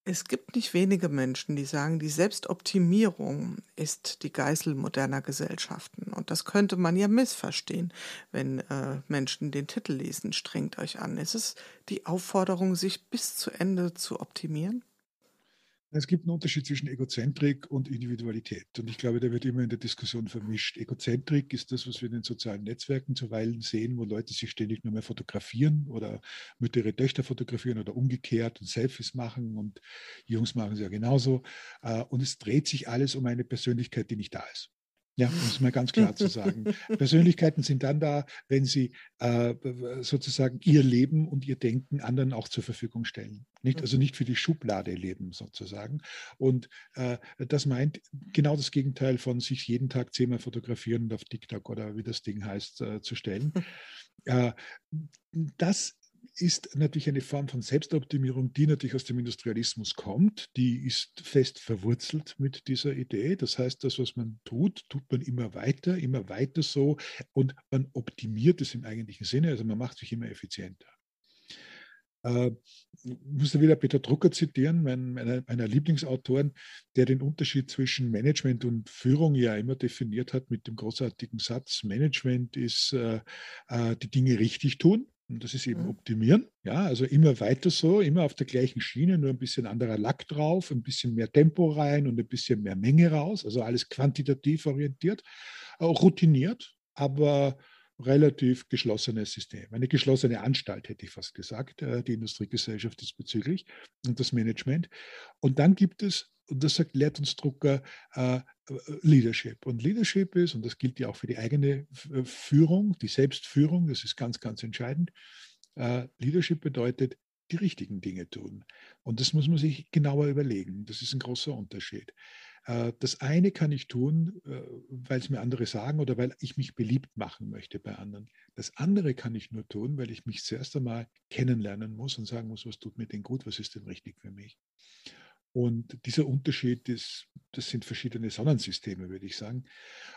B: Es gibt nicht wenige Menschen, die sagen, die Selbstoptimierung ist die Geißel moderner Gesellschaften. Und das könnte man ja missverstehen, wenn äh, Menschen den Titel lesen, strengt euch an. Ist es die Aufforderung, sich bis zu Ende zu optimieren?
C: Es gibt einen Unterschied zwischen Egozentrik und Individualität. Und ich glaube, der wird immer in der Diskussion vermischt. Egozentrik ist das, was wir in den sozialen Netzwerken zuweilen sehen, wo Leute sich ständig nur mehr fotografieren oder Mütter ihre Töchter fotografieren oder umgekehrt und Selfies machen. Und Jungs machen es ja genauso. Äh, und es dreht sich alles um eine Persönlichkeit, die nicht da ist. Ja, um es mal ganz klar zu sagen. Persönlichkeiten sind dann da, wenn sie äh, sozusagen ihr Leben und ihr Denken anderen auch zur Verfügung stellen. Nicht, also nicht für die Schublade leben sozusagen. Und äh, das meint genau das Gegenteil von sich jeden Tag zehnmal fotografieren und auf TikTok oder wie das Ding heißt, äh, zu stellen. Äh, das ist natürlich eine Form von Selbstoptimierung, die natürlich aus dem Industrialismus kommt. Die ist fest verwurzelt mit dieser Idee. Das heißt, das, was man tut, tut man immer weiter, immer weiter so und man optimiert es im eigentlichen Sinne. Also man macht sich immer effizienter. Äh, ich muss da wieder Peter Drucker zitieren, mein, meiner, meiner Lieblingsautoren, der den Unterschied zwischen Management und Führung ja immer definiert hat mit dem großartigen Satz, Management ist äh, äh, die Dinge richtig tun und das ist eben mhm. optimieren. Ja, also immer weiter so, immer auf der gleichen Schiene, nur ein bisschen anderer Lack drauf, ein bisschen mehr Tempo rein und ein bisschen mehr Menge raus. Also alles quantitativ orientiert, auch routiniert, aber relativ geschlossenes System. Eine geschlossene Anstalt, hätte ich fast gesagt, äh, die Industriegesellschaft diesbezüglich und das Management. Und dann gibt es und das sagt, lehrt uns Drucker äh, Leadership. Und Leadership ist, und das gilt ja auch für die eigene äh, Führung, die Selbstführung, das ist ganz, ganz entscheidend. Äh, Leadership bedeutet, die richtigen Dinge tun. Und das muss man sich genauer überlegen. Das ist ein großer Unterschied. Äh, das eine kann ich tun, äh, weil es mir andere sagen oder weil ich mich beliebt machen möchte bei anderen. Das andere kann ich nur tun, weil ich mich zuerst einmal kennenlernen muss und sagen muss, was tut mir denn gut, was ist denn richtig für mich. Und dieser Unterschied ist, das sind verschiedene Sonnensysteme, würde ich sagen,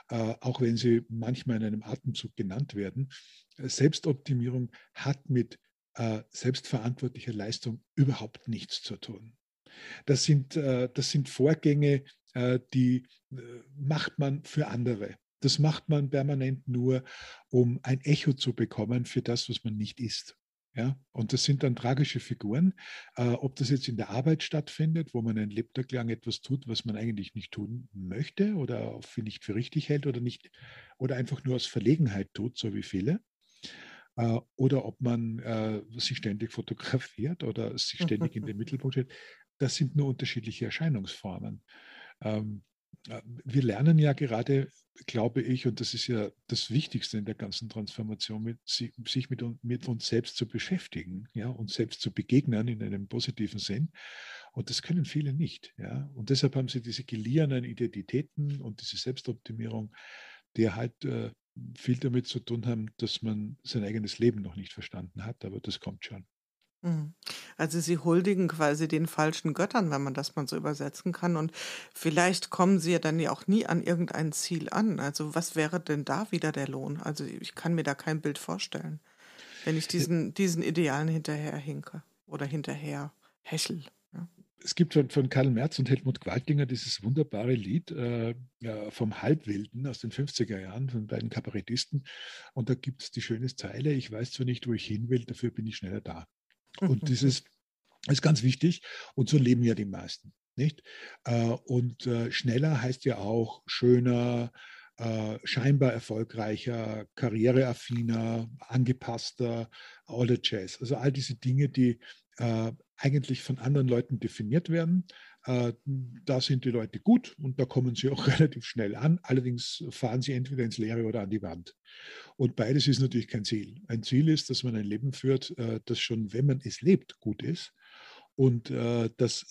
C: äh, auch wenn sie manchmal in einem Atemzug genannt werden. Selbstoptimierung hat mit äh, selbstverantwortlicher Leistung überhaupt nichts zu tun. Das sind, äh, das sind Vorgänge, die macht man für andere. Das macht man permanent nur, um ein Echo zu bekommen für das, was man nicht ist. Ja, und das sind dann tragische Figuren. Äh, ob das jetzt in der Arbeit stattfindet, wo man ein Lebtag lang etwas tut, was man eigentlich nicht tun möchte oder für nicht für richtig hält oder nicht oder einfach nur aus Verlegenheit tut, so wie viele. Äh, oder ob man äh, sich ständig fotografiert oder sich ständig in den Mittelpunkt stellt. Das sind nur unterschiedliche Erscheinungsformen. Ähm, äh, wir lernen ja gerade, glaube ich, und das ist ja das Wichtigste in der ganzen Transformation, mit, sich mit, mit, uns selbst zu beschäftigen, ja, uns selbst zu begegnen in einem positiven Sinn. Und das können viele nicht. Ja. Und deshalb haben sie diese geliehenen Identitäten und diese Selbstoptimierung, die halt äh, viel damit zu tun haben, dass man sein eigenes Leben noch nicht verstanden hat, aber das kommt schon.
B: Mhm. Also sie huldigen quasi den falschen Göttern, wenn man das mal so übersetzen kann. Und vielleicht kommen sie ja dann ja auch nie an irgendein Ziel an. Also was wäre denn da wieder der Lohn? Also ich kann mir da kein Bild vorstellen, wenn ich diesen, diesen Idealen hinterher hinke oder hinterher hechel. Ja.
C: Es gibt von, von Karl Merz und Helmut Qualtinger dieses wunderbare Lied äh, vom Halbwilden aus den 50er Jahren von beiden Kabarettisten. Und da gibt es die schöne Zeile, ich weiß zwar nicht, wo ich hin will, dafür bin ich schneller da. Und dieses ist ganz wichtig. Und so leben ja die meisten. Nicht? Äh, und äh, schneller heißt ja auch schöner, äh, scheinbar erfolgreicher, karriereaffiner, angepasster, all the jazz. Also all diese Dinge, die eigentlich von anderen Leuten definiert werden. Da sind die Leute gut und da kommen sie auch relativ schnell an. Allerdings fahren sie entweder ins Leere oder an die Wand. Und beides ist natürlich kein Ziel. Ein Ziel ist, dass man ein Leben führt, äh, das schon, wenn man es lebt, gut ist und äh, das,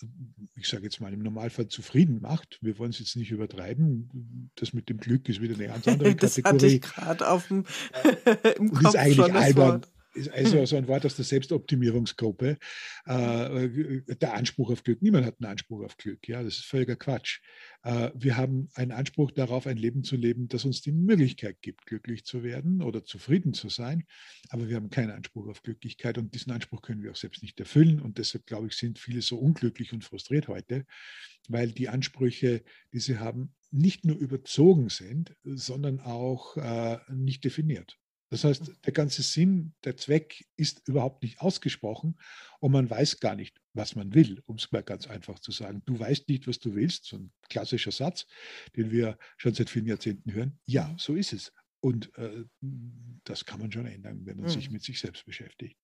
C: ich sage jetzt mal, im Normalfall zufrieden macht. Wir wollen es jetzt nicht übertreiben. Das mit dem Glück ist wieder eine ganz andere
B: das
C: Kategorie.
B: Hatte ich gerade auf dem
C: im Kopf ist eigentlich albern ist also so ein Wort aus der Selbstoptimierungsgruppe. Äh, der Anspruch auf Glück. Niemand hat einen Anspruch auf Glück. Ja, das ist völliger Quatsch. Äh, wir haben einen Anspruch darauf, ein Leben zu leben, das uns die Möglichkeit gibt, glücklich zu werden oder zufrieden zu sein. Aber wir haben keinen Anspruch auf Glücklichkeit und diesen Anspruch können wir auch selbst nicht erfüllen. Und deshalb, glaube ich, sind viele so unglücklich und frustriert heute, weil die Ansprüche, die sie haben, nicht nur überzogen sind, sondern auch äh, nicht definiert. Das heißt, der ganze Sinn, der Zweck ist überhaupt nicht ausgesprochen und man weiß gar nicht, was man will, um es mal ganz einfach zu sagen. Du weißt nicht, was du willst, so ein klassischer Satz, den wir schon seit vielen Jahrzehnten hören. Ja, so ist es. Und äh, das kann man schon ändern, wenn man mhm. sich mit sich selbst beschäftigt.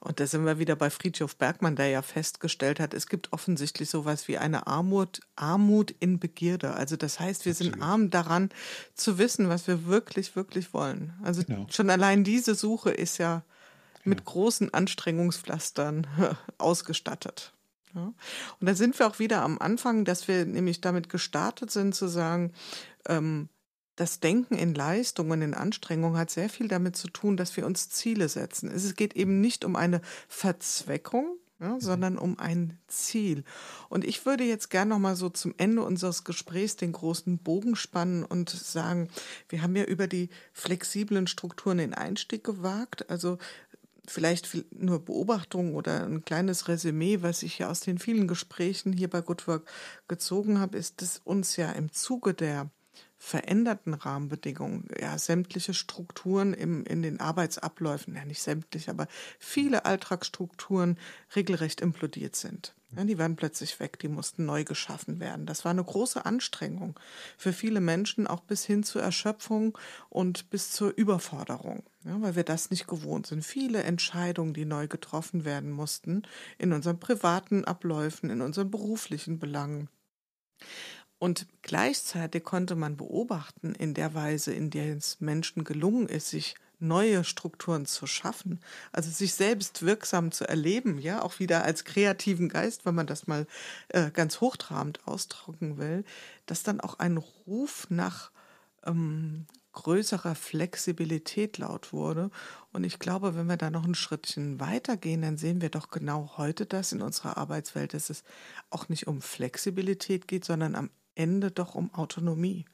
B: Und da sind wir wieder bei Friedhof Bergmann, der ja festgestellt hat, es gibt offensichtlich sowas wie eine Armut, Armut in Begierde. Also das heißt, wir Absolut. sind arm daran zu wissen, was wir wirklich, wirklich wollen. Also genau. schon allein diese Suche ist ja mit ja. großen Anstrengungspflastern ausgestattet. Ja. Und da sind wir auch wieder am Anfang, dass wir nämlich damit gestartet sind zu sagen, ähm, das Denken in Leistung und in Anstrengung hat sehr viel damit zu tun, dass wir uns Ziele setzen. Es geht eben nicht um eine Verzweckung, ja, mhm. sondern um ein Ziel. Und ich würde jetzt gerne noch mal so zum Ende unseres Gesprächs den großen Bogen spannen und sagen, wir haben ja über die flexiblen Strukturen den Einstieg gewagt. Also vielleicht nur Beobachtung oder ein kleines Resümee, was ich ja aus den vielen Gesprächen hier bei Good Work gezogen habe, ist, dass uns ja im Zuge der veränderten Rahmenbedingungen, ja, sämtliche Strukturen im, in den Arbeitsabläufen, ja nicht sämtliche, aber viele Alltagsstrukturen regelrecht implodiert sind. Ja, die waren plötzlich weg, die mussten neu geschaffen werden. Das war eine große Anstrengung für viele Menschen, auch bis hin zur Erschöpfung und bis zur Überforderung, ja, weil wir das nicht gewohnt sind. Viele Entscheidungen, die neu getroffen werden mussten, in unseren privaten Abläufen, in unseren beruflichen Belangen. Und gleichzeitig konnte man beobachten, in der Weise, in der es Menschen gelungen ist, sich neue Strukturen zu schaffen, also sich selbst wirksam zu erleben, ja, auch wieder als kreativen Geist, wenn man das mal äh, ganz hochtrabend ausdrücken will, dass dann auch ein Ruf nach ähm, größerer Flexibilität laut wurde. Und ich glaube, wenn wir da noch ein Schrittchen weitergehen, dann sehen wir doch genau heute das in unserer Arbeitswelt, dass es auch nicht um Flexibilität geht, sondern am Ende doch um Autonomie.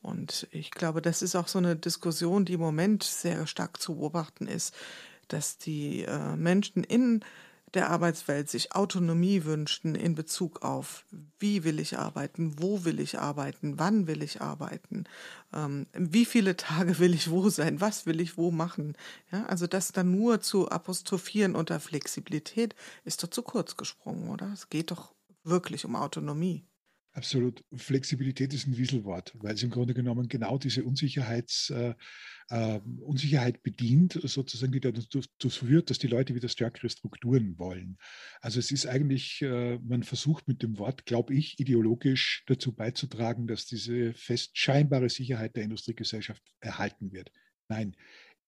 B: Und ich glaube, das ist auch so eine Diskussion, die im Moment sehr stark zu beobachten ist, dass die äh, Menschen in der Arbeitswelt sich Autonomie wünschten in Bezug auf, wie will ich arbeiten, wo will ich arbeiten, wann will ich arbeiten, ähm, wie viele Tage will ich wo sein, was will ich wo machen. Ja, also das dann nur zu apostrophieren unter Flexibilität ist doch zu kurz gesprungen, oder? Es geht doch wirklich um Autonomie.
C: Absolut. Flexibilität ist ein Wieselwort, weil es im Grunde genommen genau diese Unsicherheits, äh, äh, Unsicherheit bedient, sozusagen, die dazu führt, dass die Leute wieder stärkere Strukturen wollen. Also es ist eigentlich, äh, man versucht mit dem Wort, glaube ich, ideologisch dazu beizutragen, dass diese fest scheinbare Sicherheit der Industriegesellschaft erhalten wird. Nein,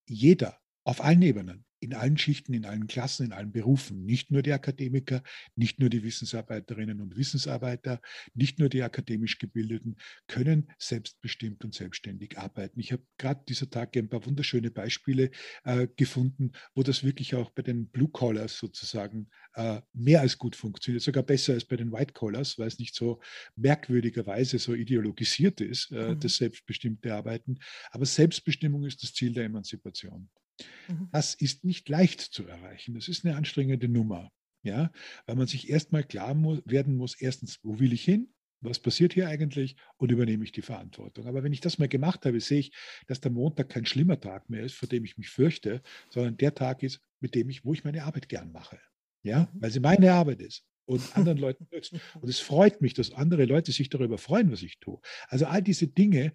C: jeder auf allen Ebenen, in allen Schichten, in allen Klassen, in allen Berufen. Nicht nur die Akademiker, nicht nur die Wissensarbeiterinnen und Wissensarbeiter, nicht nur die akademisch Gebildeten können selbstbestimmt und selbstständig arbeiten. Ich habe gerade dieser Tage ein paar wunderschöne Beispiele äh, gefunden, wo das wirklich auch bei den Blue Collars sozusagen äh, mehr als gut funktioniert, sogar besser als bei den White Collars, weil es nicht so merkwürdigerweise so ideologisiert ist, äh, mhm. das selbstbestimmte Arbeiten. Aber Selbstbestimmung ist das Ziel der Emanzipation. Mhm. Das ist nicht leicht zu erreichen. Das ist eine anstrengende Nummer. Ja, weil man sich erstmal klar muss, werden muss, erstens, wo will ich hin? Was passiert hier eigentlich? Und übernehme ich die Verantwortung. Aber wenn ich das mal gemacht habe, sehe ich, dass der Montag kein schlimmer Tag mehr ist, vor dem ich mich fürchte, sondern der Tag ist, mit dem ich, wo ich meine Arbeit gern mache. Ja, mhm. weil sie meine Arbeit ist und anderen Leuten nützt. Und es freut mich, dass andere Leute sich darüber freuen, was ich tue. Also all diese Dinge,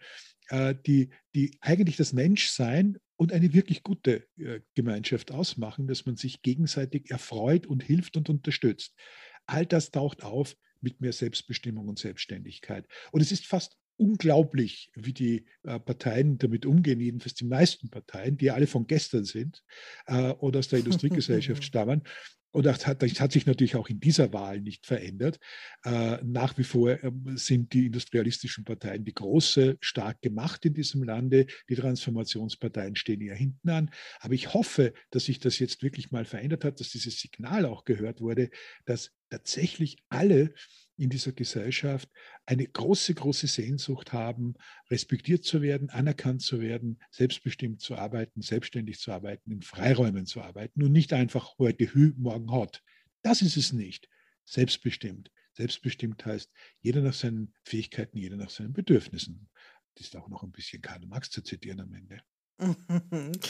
C: äh, die, die eigentlich das Menschsein und eine wirklich gute äh, Gemeinschaft ausmachen, dass man sich gegenseitig erfreut und hilft und unterstützt. All das taucht auf mit mehr Selbstbestimmung und Selbstständigkeit. Und es ist fast unglaublich, wie die äh, Parteien damit umgehen, jedenfalls die meisten Parteien, die alle von gestern sind äh, oder aus der Industriegesellschaft stammen, und das hat, das hat, sich natürlich auch in dieser Wahl nicht verändert. Äh, nach wie vor äh, sind die industrialistischen Parteien die große, stark gemacht in diesem Lande. Die Transformationsparteien stehen eher hinten an. Aber ich hoffe, dass sich das jetzt wirklich mal verändert hat, dass dieses Signal auch gehört wurde, dass tatsächlich alle in dieser Gesellschaft eine große, große Sehnsucht haben, respektiert zu werden, anerkannt zu werden, selbstbestimmt zu arbeiten, selbstständig zu arbeiten, in Freiräumen zu arbeiten und nicht einfach heute hü, morgen hot. Das ist es nicht. Selbstbestimmt. Selbstbestimmt heißt, jeder nach seinen Fähigkeiten, jeder nach seinen Bedürfnissen. Das ist auch noch ein bisschen Karl Marx zu zitieren am Ende.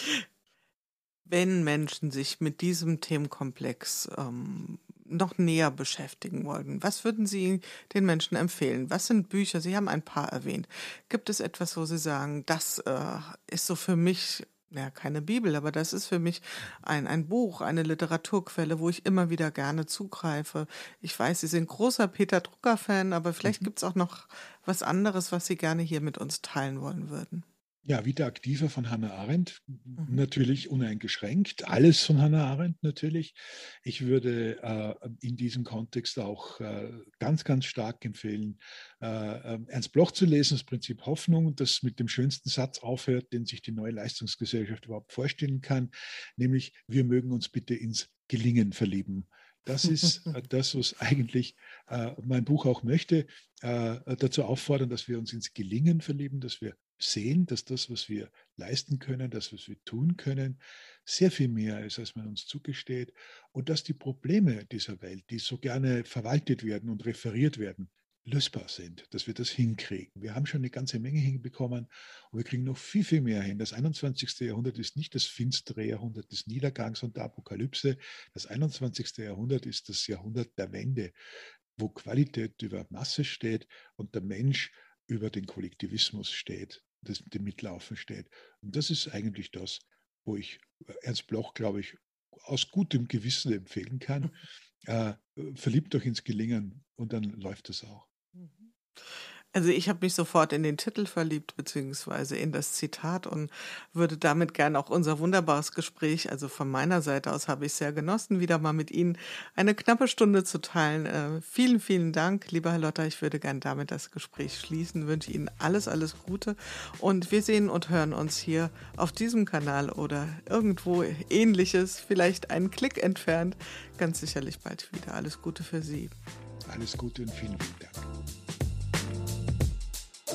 B: Wenn Menschen sich mit diesem Themenkomplex ähm, noch näher beschäftigen wollten, was würden Sie den Menschen empfehlen? Was sind Bücher? Sie haben ein paar erwähnt. Gibt es etwas, wo Sie sagen, das äh, ist so für mich, ja, keine Bibel, aber das ist für mich ein, ein Buch, eine Literaturquelle, wo ich immer wieder gerne zugreife. Ich weiß, Sie sind großer Peter Drucker-Fan, aber vielleicht mhm. gibt es auch noch was anderes, was Sie gerne hier mit uns teilen wollen würden.
C: Ja, wieder aktiver von Hannah Arendt, mhm. natürlich uneingeschränkt. Alles von Hannah Arendt natürlich. Ich würde äh, in diesem Kontext auch äh, ganz, ganz stark empfehlen, äh, ähm, Ernst Bloch zu lesen, das Prinzip Hoffnung, das mit dem schönsten Satz aufhört, den sich die neue Leistungsgesellschaft überhaupt vorstellen kann, nämlich wir mögen uns bitte ins Gelingen verlieben. Das ist äh, das, was eigentlich äh, mein Buch auch möchte, äh, dazu auffordern, dass wir uns ins Gelingen verlieben, dass wir sehen, dass das, was wir leisten können, das, was wir tun können, sehr viel mehr ist, als man uns zugesteht. Und dass die Probleme dieser Welt, die so gerne verwaltet werden und referiert werden, lösbar sind, dass wir das hinkriegen. Wir haben schon eine ganze Menge hinbekommen und wir kriegen noch viel, viel mehr hin. Das 21. Jahrhundert ist nicht das finstere Jahrhundert des Niedergangs und der Apokalypse. Das 21. Jahrhundert ist das Jahrhundert der Wende, wo Qualität über Masse steht und der Mensch über den Kollektivismus steht, das mit dem Mitlaufen steht. Und das ist eigentlich das, wo ich äh, Ernst Bloch, glaube ich, aus gutem Gewissen empfehlen kann. Äh, verliebt euch ins Gelingen und dann läuft es auch.
B: Mhm. Also ich habe mich sofort in den Titel verliebt, beziehungsweise in das Zitat und würde damit gerne auch unser wunderbares Gespräch, also von meiner Seite aus habe ich sehr genossen, wieder mal mit Ihnen eine knappe Stunde zu teilen. Äh, vielen, vielen Dank, lieber Herr Lotter. Ich würde gerne damit das Gespräch schließen, wünsche Ihnen alles, alles Gute und wir sehen und hören uns hier auf diesem Kanal oder irgendwo ähnliches, vielleicht einen Klick entfernt, ganz sicherlich bald wieder. Alles Gute für Sie.
C: Alles Gute und vielen, vielen Dank.